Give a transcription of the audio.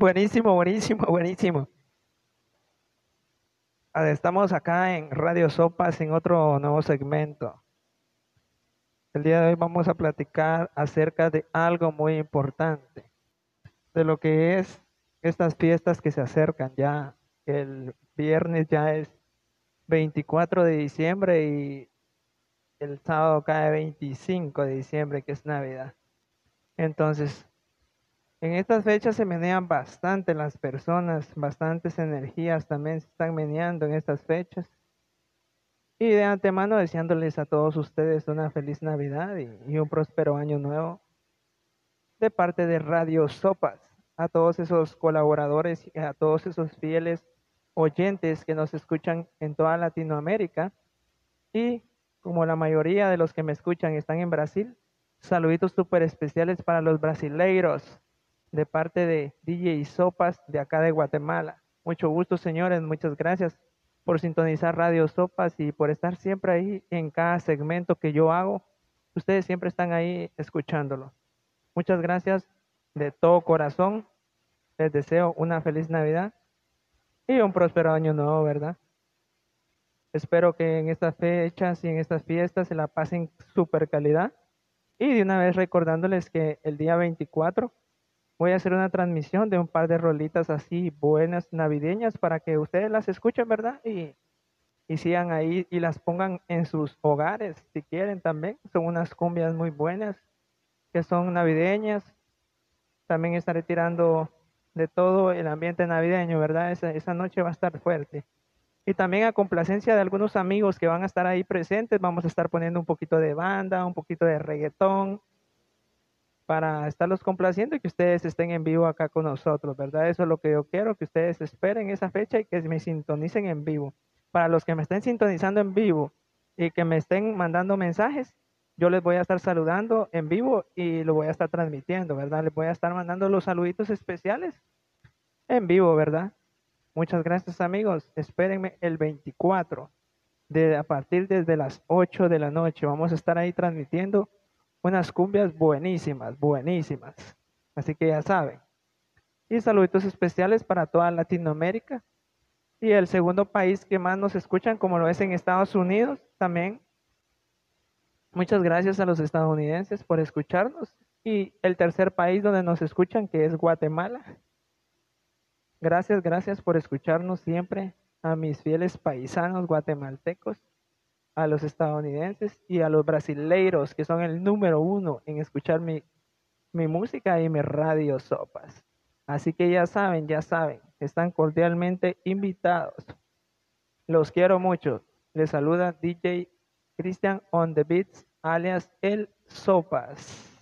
Buenísimo, buenísimo, buenísimo. Estamos acá en Radio Sopas en otro nuevo segmento. El día de hoy vamos a platicar acerca de algo muy importante, de lo que es estas fiestas que se acercan ya. El viernes ya es 24 de diciembre y el sábado cae 25 de diciembre, que es Navidad. Entonces, en estas fechas se menean bastante las personas, bastantes energías también se están meneando en estas fechas. Y de antemano deseándoles a todos ustedes una feliz Navidad y, un próspero año nuevo de parte de Radio Sopas, a todos esos colaboradores y a todos esos fieles oyentes que nos escuchan en toda Latinoamérica. Y como la mayoría de los que me escuchan están en Brasil, saluditos súper especiales para los brasileiros de parte de DJ Sopas de acá de Guatemala. Mucho gusto, señores, muchas gracias por sintonizar Radio Sopas y por estar siempre ahí en cada segmento que yo hago. Ustedes siempre están ahí escuchándolo. Muchas gracias de todo corazón. Les deseo una feliz Navidad y un próspero año nuevo, ¿verdad? Espero que en estas fechas y en estas fiestas se la pasen super calidad. Y de una vez recordándoles que el día 24 voy a hacer una transmisión de un par de rolitas así buenas navideñas para que ustedes las escuchen, ¿verdad? Y, y sigan ahí y las pongan en sus hogares si quieren también. Son unas cumbias muy buenas que son navideñas. También estaré tirando de todo el ambiente navideño, ¿verdad? Esa, esa noche va a estar fuerte. Y también a complacencia de algunos amigos que van a estar ahí presentes, vamos a estar poniendo un poquito de banda, un poquito de reggaetón, para estarlos complaciendo y que ustedes estén en vivo acá con nosotros, ¿verdad? Eso es lo que yo quiero, que ustedes esperen esa fecha y que me sintonicen en vivo. Para los que me estén sintonizando en vivo y que me estén mandando mensajes, yo les voy a estar saludando en vivo y lo voy a estar transmitiendo, ¿verdad? Les voy a estar mandando los saluditos especiales en vivo, ¿verdad? Muchas gracias amigos. Espérenme el 24, de, a partir desde las 8 de la noche. Vamos a estar ahí transmitiendo unas cumbias buenísimas, buenísimas. Así que ya saben. Y saluditos especiales para toda Latinoamérica. Y el segundo país que más nos escuchan, como lo es en Estados Unidos, también. Muchas gracias a los estadounidenses por escucharnos. Y el tercer país donde nos escuchan, que es Guatemala. Gracias, gracias por escucharnos siempre a mis fieles paisanos guatemaltecos, a los estadounidenses y a los brasileiros, que son el número uno en escuchar mi, mi música y mi radio sopas. Así que ya saben, ya saben, están cordialmente invitados. Los quiero mucho. Les saluda DJ Christian on the Beats, alias El Sopas.